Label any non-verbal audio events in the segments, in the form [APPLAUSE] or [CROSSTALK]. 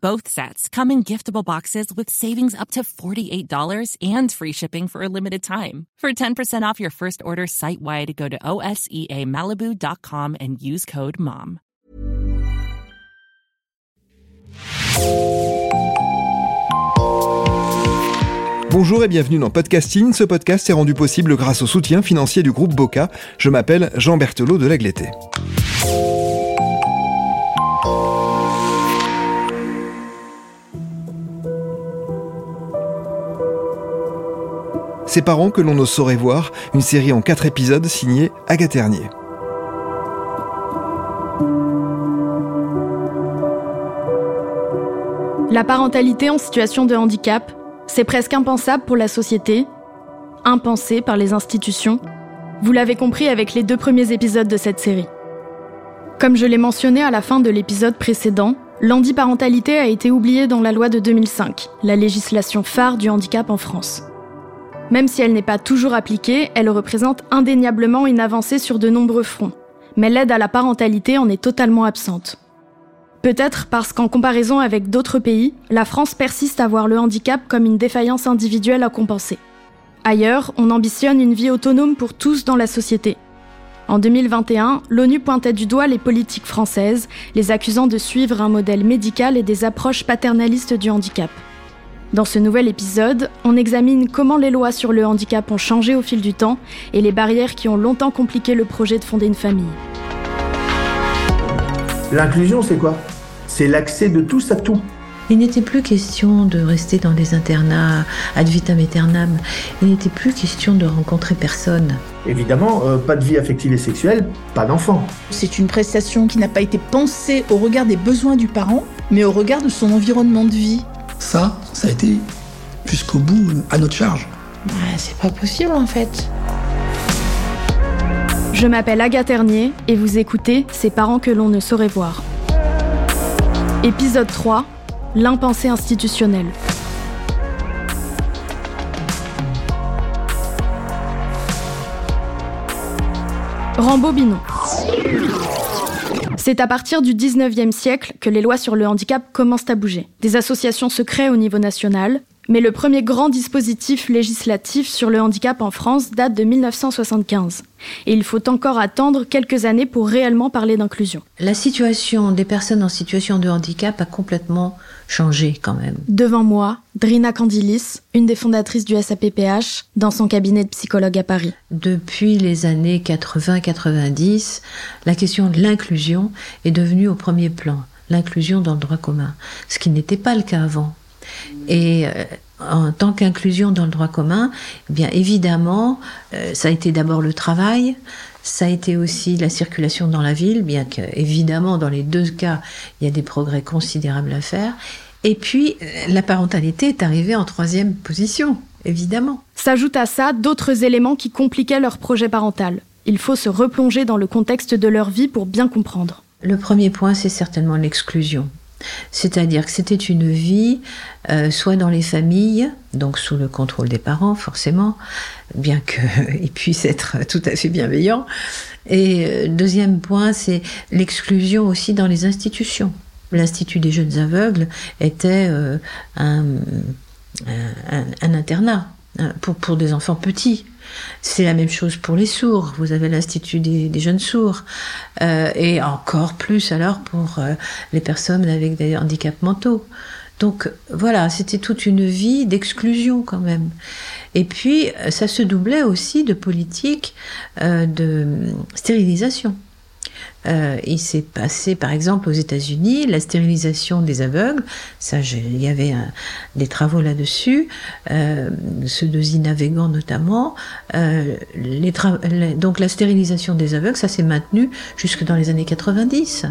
Both sets come in giftable boxes with savings up to $48 and free shipping for a limited time. For 10% off your first order site wide, go to OSEAMalibu.com and use code MOM. Bonjour et bienvenue dans Podcasting. Ce podcast est rendu possible grâce au soutien financier du groupe Boca. Je m'appelle Jean Berthelot de Lagleté. Ses parents que l'on ne saurait voir, une série en quatre épisodes signée Agathe. La parentalité en situation de handicap, c'est presque impensable pour la société, impensé par les institutions. Vous l'avez compris avec les deux premiers épisodes de cette série. Comme je l'ai mentionné à la fin de l'épisode précédent, l'handiparentalité a été oubliée dans la loi de 2005, la législation phare du handicap en France. Même si elle n'est pas toujours appliquée, elle représente indéniablement une avancée sur de nombreux fronts. Mais l'aide à la parentalité en est totalement absente. Peut-être parce qu'en comparaison avec d'autres pays, la France persiste à voir le handicap comme une défaillance individuelle à compenser. Ailleurs, on ambitionne une vie autonome pour tous dans la société. En 2021, l'ONU pointait du doigt les politiques françaises, les accusant de suivre un modèle médical et des approches paternalistes du handicap. Dans ce nouvel épisode, on examine comment les lois sur le handicap ont changé au fil du temps et les barrières qui ont longtemps compliqué le projet de fonder une famille. L'inclusion, c'est quoi? C'est l'accès de tous à tout. Il n'était plus question de rester dans des internats ad vitam aeternam. Il n'était plus question de rencontrer personne. Évidemment, euh, pas de vie affective et sexuelle, pas d'enfant. C'est une prestation qui n'a pas été pensée au regard des besoins du parent, mais au regard de son environnement de vie. Ça, ça a été jusqu'au bout à notre charge. Ouais, c'est pas possible en fait. Je m'appelle Agathe Ternier et vous écoutez Ces parents que l'on ne saurait voir. Épisode 3 L'impensé institutionnel. Rambobinons. C'est à partir du 19e siècle que les lois sur le handicap commencent à bouger. Des associations se créent au niveau national, mais le premier grand dispositif législatif sur le handicap en France date de 1975. Et il faut encore attendre quelques années pour réellement parler d'inclusion. La situation des personnes en situation de handicap a complètement changé quand même. Devant moi, Drina Candilis, une des fondatrices du SAPPH, dans son cabinet de psychologue à Paris. Depuis les années 80-90, la question de l'inclusion est devenue au premier plan. L'inclusion dans le droit commun, ce qui n'était pas le cas avant. Et euh, en tant qu'inclusion dans le droit commun, eh bien évidemment, euh, ça a été d'abord le travail, ça a été aussi la circulation dans la ville, bien que évidemment dans les deux cas, il y a des progrès considérables à faire. Et puis euh, la parentalité est arrivée en troisième position, évidemment. S'ajoutent à ça d'autres éléments qui compliquaient leur projet parental. Il faut se replonger dans le contexte de leur vie pour bien comprendre. Le premier point, c'est certainement l'exclusion. C'est-à-dire que c'était une vie euh, soit dans les familles, donc sous le contrôle des parents forcément, bien qu'ils [LAUGHS] puissent être tout à fait bienveillants. Et euh, deuxième point, c'est l'exclusion aussi dans les institutions. L'Institut des jeunes aveugles était euh, un, internat pour, pour des enfants petits. C'est la même chose pour les sourds. Vous avez l'Institut des, jeunes sourds. Euh, et encore plus alors pour euh, les personnes avec des handicaps mentaux. Donc voilà, c'était toute une vie d'exclusion quand même. Et puis, ça se doublait aussi de politiques euh, de stérilisation. Euh, il s'est passé, par exemple, aux États-Unis, la stérilisation des aveugles. Ça, il y avait des travaux là-dessus, euh, ceux de Zina Vegan notamment. Euh, donc, la stérilisation des aveugles, ça s'est maintenu jusque dans les années 90.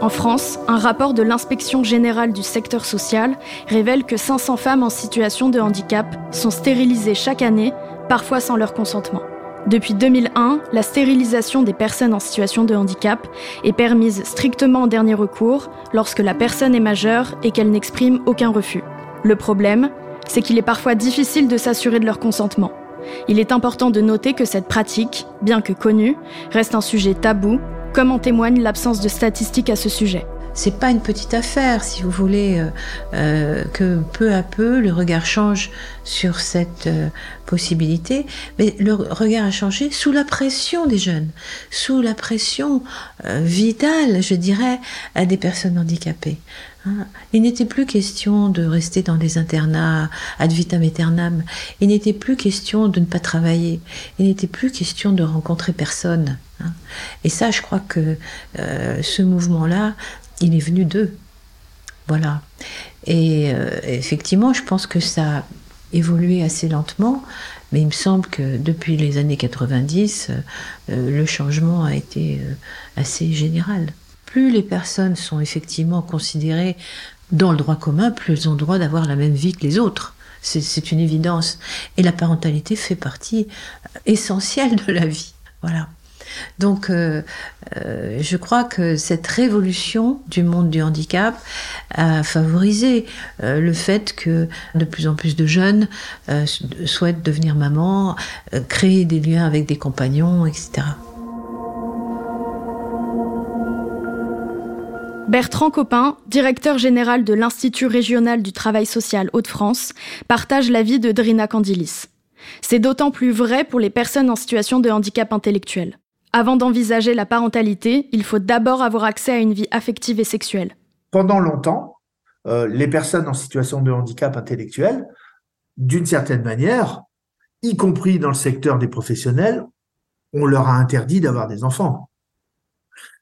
En France, un rapport de l'inspection générale du secteur social révèle que 500 femmes en situation de handicap sont stérilisées chaque année, parfois sans leur consentement. Depuis 2001, la stérilisation des personnes en situation de handicap est permise strictement en dernier recours lorsque la personne est majeure et qu'elle n'exprime aucun refus. Le problème, c'est qu'il est parfois difficile de s'assurer de leur consentement. Il est important de noter que cette pratique, bien que connue, reste un sujet tabou, comme en témoigne l'absence de statistiques à ce sujet. C'est pas une petite affaire, si vous voulez, euh, euh, que peu à peu le regard change sur cette euh, possibilité, mais le regard a changé sous la pression des jeunes, sous la pression vitale, je dirais, à des personnes handicapées. Hein. Il n'était plus question de rester dans des internats ad vitam aeternam. Il n'était plus question de ne pas travailler. Il n'était plus question de rencontrer personne. Hein. Et ça, je crois que ce mouvement-là il est venu d'eux. Voilà. Et euh, effectivement, je pense que ça a évolué assez lentement, mais il me semble que depuis les années 90, euh, le changement a été euh, assez général. Plus les personnes sont effectivement considérées dans le droit commun, plus elles ont droit d'avoir la même vie que les autres. C'est une évidence. Et la parentalité fait partie essentielle de la vie. Voilà. Donc, euh, euh, je crois que cette révolution du monde du handicap a favorisé euh, le fait que de plus en plus de jeunes souhaitent devenir maman, créer des liens avec des compagnons, etc. Bertrand Copin, directeur général de l'Institut régional du travail social Hauts-de-France, partage l'avis de Drina Candilis. C'est d'autant plus vrai pour les personnes en situation de handicap intellectuel. Avant d'envisager la parentalité, il faut d'abord avoir accès à une vie affective et sexuelle. Pendant longtemps, euh, les personnes en situation de handicap intellectuel, d'une certaine manière, y compris dans le secteur des professionnels, on leur a interdit d'avoir des enfants.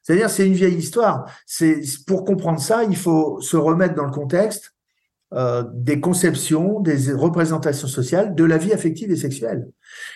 C'est-à-dire, c'est une vieille histoire. C'est pour comprendre ça, il faut se remettre dans le contexte euh, des conceptions, des représentations sociales de la vie affective et sexuelle.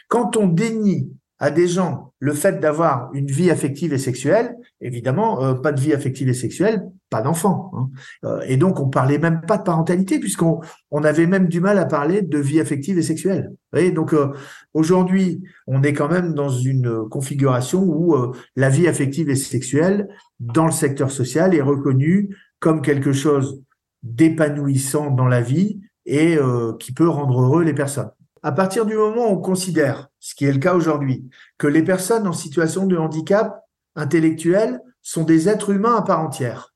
Quand on dénie à des gens le fait d'avoir une vie affective et sexuelle, évidemment, euh, pas de vie affective et sexuelle, pas d'enfant. Hein. Euh, et donc, on parlait même pas de parentalité, puisqu'on on avait même du mal à parler de vie affective et sexuelle. Vous voyez donc, euh, aujourd'hui, on est quand même dans une configuration où la vie affective et sexuelle, dans le secteur social, est reconnue comme quelque chose d'épanouissant dans la vie et qui peut rendre heureux les personnes. À partir du moment où on considère, ce qui est le cas aujourd'hui, que les personnes en situation de handicap intellectuel sont des êtres humains à part entière,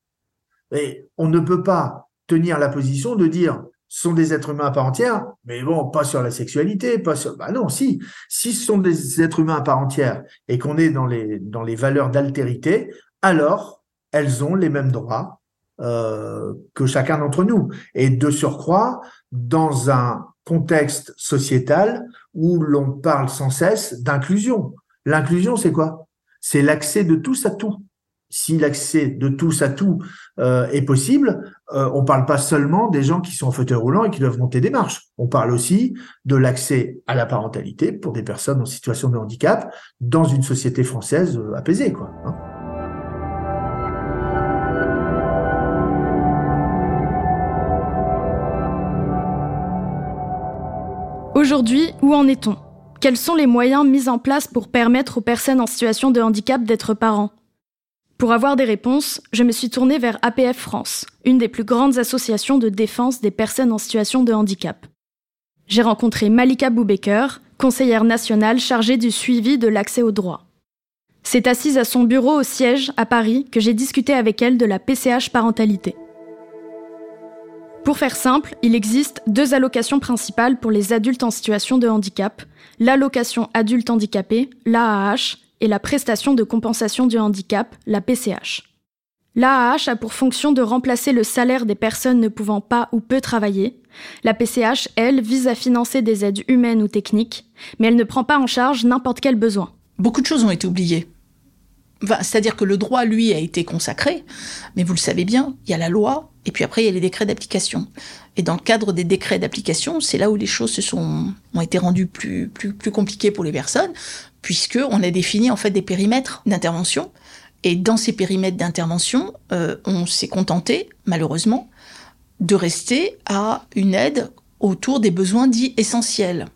et on ne peut pas tenir la position de dire sont des êtres humains à part entière, mais bon, pas sur la sexualité, pas sur. Bah non, si, si ce sont des êtres humains à part entière et qu'on est dans les dans les valeurs d'altérité, alors elles ont les mêmes droits euh, que chacun d'entre nous. Et de surcroît, dans un contexte sociétal où l'on parle sans cesse d'inclusion. L'inclusion, c'est quoi? C'est l'accès de tous à tout. Si l'accès de tous à tout euh, est possible, euh, on parle pas seulement des gens qui sont en fauteuil roulant et qui doivent monter des marches. On parle aussi de l'accès à la parentalité pour des personnes en situation de handicap dans une société française euh, apaisée, quoi. Hein. Aujourd'hui, où en est-on? Quels sont les moyens mis en place pour permettre aux personnes en situation de handicap d'être parents? Pour avoir des réponses, je me suis tournée vers APF France, une des plus grandes associations de défense des personnes en situation de handicap. J'ai rencontré Malika Boubaker, conseillère nationale chargée du suivi de l'accès aux droits. C'est assise à son bureau au siège, à Paris, que j'ai discuté avec elle de la PCH parentalité. Pour faire simple, il existe deux allocations principales pour les adultes en situation de handicap, l'allocation adulte handicapé, l'AAH, et la prestation de compensation du handicap, la PCH. L'AAH a pour fonction de remplacer le salaire des personnes ne pouvant pas ou peu travailler. La PCH, elle, vise à financer des aides humaines ou techniques, mais elle ne prend pas en charge n'importe quel besoin. Beaucoup de choses ont été oubliées. C'est-à-dire que le droit, lui, a été consacré, mais vous le savez bien, il y a la loi, et puis après, il y a les décrets d'application. Et dans le cadre des décrets d'application, c'est là où les choses se sont, ont été rendues plus, plus, plus compliquées pour les personnes, puisque on a défini, en fait, des périmètres d'intervention. Et dans ces périmètres d'intervention, euh, on s'est contenté, malheureusement, de rester à une aide autour des besoins dits essentiels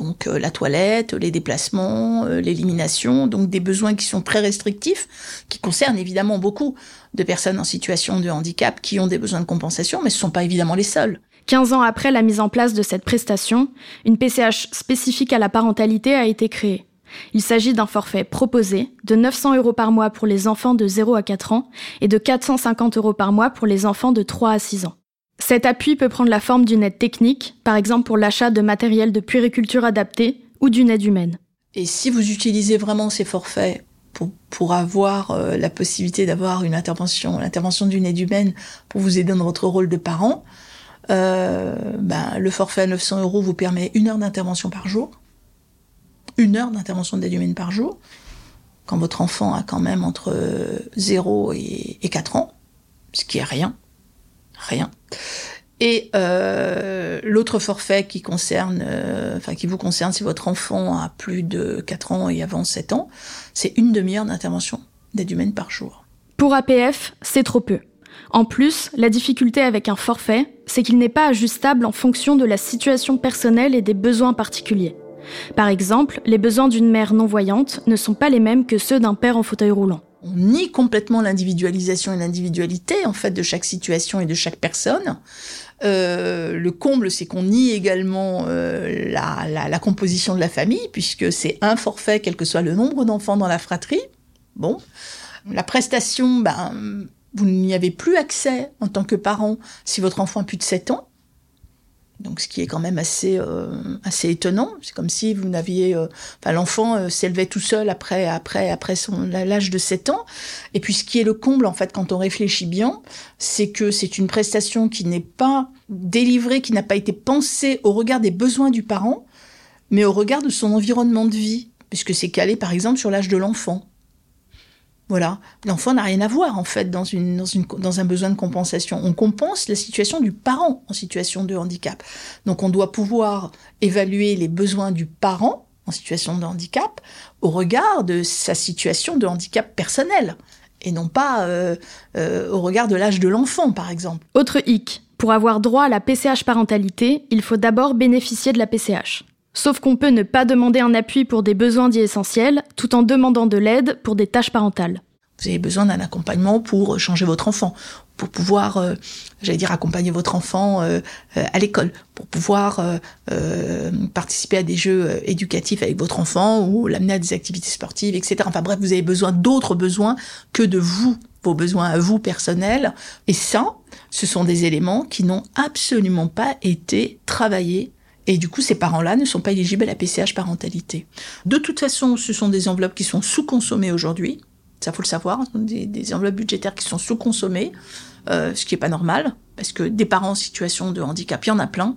Donc euh, la toilette, les déplacements, euh, l'élimination, donc des besoins qui sont très restrictifs, qui concernent évidemment beaucoup de personnes en situation de handicap qui ont des besoins de compensation, mais ce ne sont pas évidemment les seuls. 15 ans après la mise en place de cette prestation, une PCH spécifique à la parentalité a été créée. Il s'agit d'un forfait proposé de 900 euros par mois pour les enfants de 0 à 4 ans et de 450 euros par mois pour les enfants de 3 à 6 ans. Cet appui peut prendre la forme d'une aide technique, par exemple pour l'achat de matériel de puériculture adapté ou d'une aide humaine. Et si vous utilisez vraiment ces forfaits pour, avoir euh, la possibilité d'avoir une intervention, l'intervention d'une aide humaine pour vous aider dans votre rôle de parent, euh, ben, le forfait à 900 euros vous permet une heure d'intervention par jour, une heure d'intervention d'aide humaine par jour, quand votre enfant a quand même entre 0 et, et 4 ans, ce qui est rien rien. Et euh, l'autre forfait qui concerne, euh, enfin qui vous concerne si votre enfant a plus de 4 ans et avant 7 ans, c'est une demi-heure d'intervention d'aide humaine par jour. Pour APF, c'est trop peu. En plus, la difficulté avec un forfait, c'est qu'il n'est pas ajustable en fonction de la situation personnelle et des besoins particuliers. Par exemple, les besoins d'une mère non-voyante ne sont pas les mêmes que ceux d'un père en fauteuil roulant on nie complètement l'individualisation et l'individualité en fait de chaque situation et de chaque personne. Euh, le comble, c'est qu'on nie également euh, la, composition de la famille, puisque c'est un forfait, quel que soit le nombre d'enfants dans la fratrie. Bon, la prestation, ben, vous n'y avez plus accès en tant que parent si votre enfant a plus de 7 ans. Donc, ce qui est quand même assez euh, assez étonnant. C'est comme si vous n'aviez, euh, l'enfant euh, s'élevait tout seul après après après son l'âge de 7 ans. Et puis, ce qui est le comble en fait, quand on réfléchit bien, c'est que c'est une prestation qui n'est pas délivrée, qui n'a pas été pensée au regard des besoins du parent, mais au regard de son environnement de vie, puisque c'est calé par exemple sur l'âge de l'enfant. Voilà, l'enfant n'a rien à voir en fait dans, un besoin de compensation. On compense la situation du parent en situation de handicap. Donc on doit pouvoir évaluer les besoins du parent en situation de handicap au regard de sa situation de handicap personnel et non pas euh, euh, au regard de l'âge de l'enfant par exemple. Autre hic, pour avoir droit à la PCH parentalité, il faut d'abord bénéficier de la PCH. Sauf qu'on peut ne pas demander un appui pour des besoins dits essentiels, tout en demandant de l'aide pour des tâches parentales. Vous avez besoin d'un accompagnement pour changer votre enfant, pour pouvoir, euh, j'allais dire, accompagner votre enfant euh, euh, à l'école, pour pouvoir participer à des jeux éducatifs avec votre enfant ou l'amener à des activités sportives, etc. Enfin bref, vous avez besoin d'autres besoins que de vous, vos besoins à vous personnels. Et ça, ce sont des éléments qui n'ont absolument pas été travaillés et du coup, ces parents-là ne sont pas éligibles à la PCH parentalité. De toute façon, ce sont des enveloppes qui sont sous-consommées aujourd'hui. Ça faut le savoir, des, des enveloppes budgétaires qui sont sous-consommées, euh, ce qui n'est pas normal, parce que des parents en situation de handicap, il y en a plein.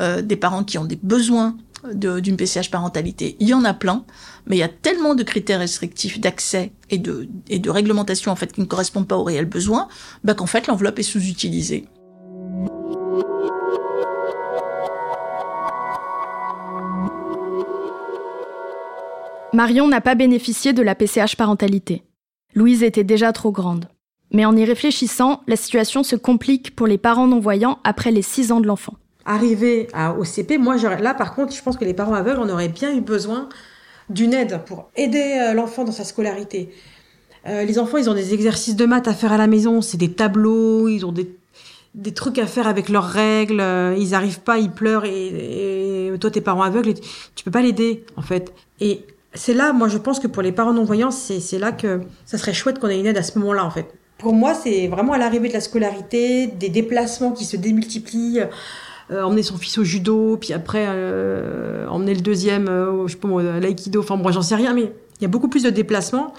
Euh, des parents qui ont des besoins d'une PCH parentalité, il y en a plein, mais il y a tellement de critères restrictifs d'accès et de, et réglementation en fait qui ne correspondent pas aux réels besoins, bah, qu'en fait l'enveloppe est sous-utilisée. Marion n'a pas bénéficié de la PCH parentalité. Louise était déjà trop grande. Mais en y réfléchissant, la situation se complique pour les parents non-voyants après les 6 ans de l'enfant. Arrivé au CP, moi, là, par contre, je pense que les parents aveugles, on aurait bien eu besoin d'une aide pour aider euh, l'enfant dans sa scolarité. Euh, les enfants, ils ont des exercices de maths à faire à la maison, c'est des tableaux, ils ont des, trucs à faire avec leurs règles, euh, ils arrivent pas, ils pleurent et, toi, tes parents aveugles, tu peux pas l'aider, en fait. C'est là, moi, je pense que pour les parents non-voyants, c'est là que ça serait chouette qu'on ait une aide à ce moment-là, en fait. Pour moi, c'est vraiment à l'arrivée de la scolarité, des déplacements qui se démultiplient, euh, emmener son fils au judo, puis après euh, emmener le deuxième, euh, je sais pas à l'aïkido, enfin moi j'en sais rien, mais il y a beaucoup plus de déplacements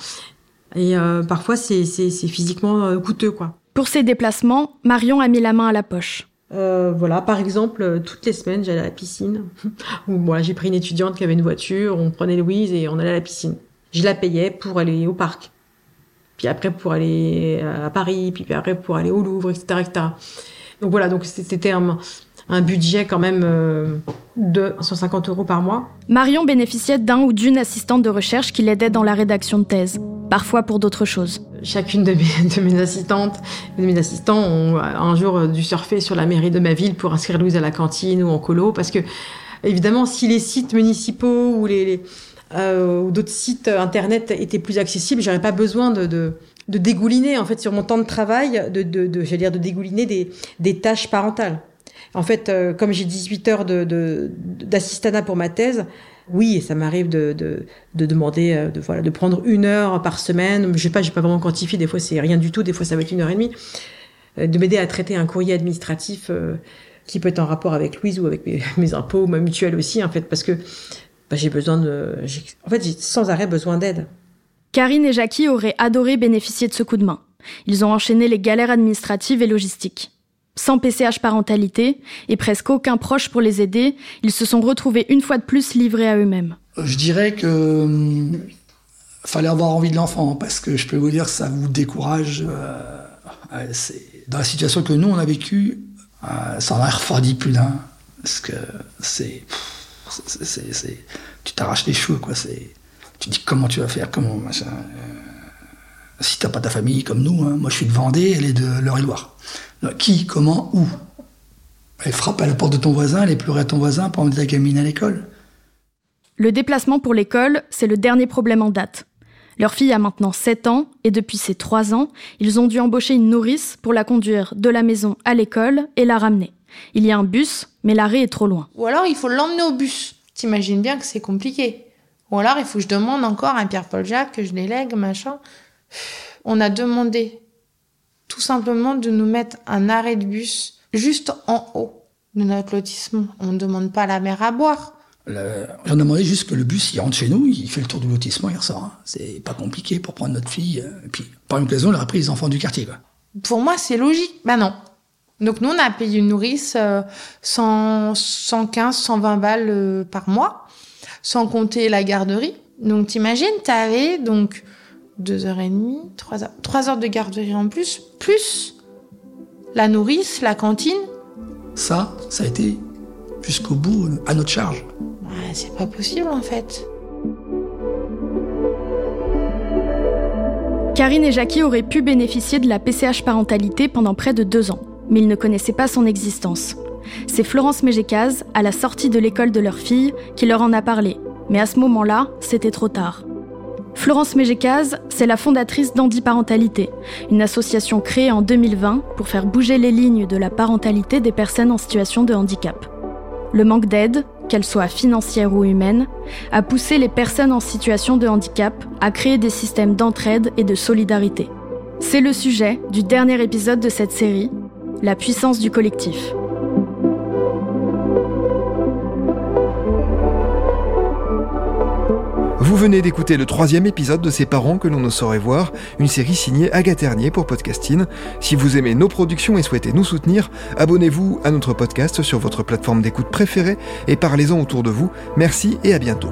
et euh, parfois c'est physiquement coûteux, quoi. Pour ces déplacements, Marion a mis la main à la poche. Euh, voilà, par exemple, euh, toutes les semaines, j'allais à la piscine. [LAUGHS] Ou voilà, j'ai pris une étudiante qui avait une voiture, on prenait Louise et on allait à la piscine. Je la payais pour aller au parc. Puis après pour aller à Paris, puis après pour aller au Louvre, etc. etc. Donc voilà, donc c'était un, un budget quand même euh, de 150 euros par mois. Marion bénéficiait d'un ou d'une assistante de recherche qui l'aidait dans la rédaction de thèse, parfois pour d'autres choses. Chacune de mes, assistantes, de mes assistants ont un jour dû surfer sur la mairie de ma ville pour inscrire Louise à la cantine ou en colo, parce que Évidemment, si les sites municipaux ou les, euh, d'autres sites internet étaient plus accessibles, j'aurais pas besoin de, de, de, dégouliner en fait sur mon temps de travail, de, de, de dire de dégouliner des, des tâches parentales. En fait, euh, comme j'ai 18 heures de, pour ma thèse, oui, ça m'arrive de, de, de, demander, euh, de, voilà, de prendre une heure par semaine. Je sais pas, j'ai pas vraiment quantifié. Des fois, c'est rien du tout. Des fois, ça va être une heure et demie. Euh, de m'aider à traiter un courrier administratif euh, qui peut être en rapport avec Louise ou avec mes, [LAUGHS] impôts, ma mutuelle aussi, en fait, parce que bah, j'ai besoin de, en fait, j'ai sans arrêt besoin d'aide. Karine et Jackie auraient adoré bénéficier de ce coup de main. Ils ont enchaîné les galères administratives et logistiques. Sans PCH parentalité et presque aucun proche pour les aider, ils se sont retrouvés une fois de plus livrés à eux-mêmes. Je dirais que hum, fallait avoir envie de l'enfant parce que je peux vous dire que ça vous décourage. Euh, dans la situation que nous on a vécue, euh, ça en a refroidi plus d'un parce que c'est, tu t'arraches les cheveux quoi. C'est, tu dis comment tu vas faire, comment machin. Si t'as pas ta famille comme nous, hein, moi je suis de Vendée, elle est de l'Eure-et-Loire. Qui, comment, où? Elle frappe à la porte de ton voisin, elle pleurer à ton voisin pour emmener ta gamine à l'école. Le déplacement pour l'école, c'est le dernier problème en date. Leur fille a maintenant 7 ans et depuis ces 3 ans, ils ont dû embaucher une nourrice pour la conduire de la maison à l'école et la ramener. Il y a un bus, mais l'arrêt est trop loin. Ou alors il faut l'emmener au bus. T'imagines bien que c'est compliqué. Ou alors il faut que je demande encore à Pierre-Paul Jacques que je délègue, machin. On a demandé tout simplement de nous mettre un arrêt de bus juste en haut de notre lotissement. On ne demande pas à la mer à boire. On a demandé juste que le bus, il rentre chez nous, il fait le tour du lotissement, il ressort. Hein. C'est pas compliqué pour prendre notre fille. Euh, et puis, par une occasion, il a pris les enfants du quartier. Quoi. Pour moi, c'est logique. Ben non. Donc nous, on a payé une nourrice 100, 115, 120 balles euh, par mois, sans compter la garderie. Donc t'imagines, t'avais donc deux heures et demie, trois heures, trois heures de garderie en plus, plus la nourrice, la cantine. Ça, ça a été jusqu'au bout à notre charge. c'est pas possible en fait. Karine et Jackie auraient pu bénéficier de la PCH parentalité pendant près de deux ans, mais ils ne connaissaient pas son existence. C'est Florence Mégécaz, à la sortie de l'école de leur fille, qui leur en a parlé. Mais à ce moment-là, c'était trop tard. Florence Mégécaz, c'est la fondatrice d'Handiparentalité, une association créée en 2020 pour faire bouger les lignes de la parentalité des personnes en situation de handicap. Le manque d'aide, qu'elle soit financière ou humaine, a poussé les personnes en situation de handicap à créer des systèmes d'entraide et de solidarité. C'est le sujet du dernier épisode de cette série, La puissance du collectif. Vous venez d'écouter le troisième épisode de Ces parents que l'on ne saurait voir, une série signée Agathe pour Podcasting. Si vous aimez nos productions et souhaitez nous soutenir, abonnez-vous à notre podcast sur votre plateforme d'écoute préférée et parlez-en autour de vous. Merci et à bientôt.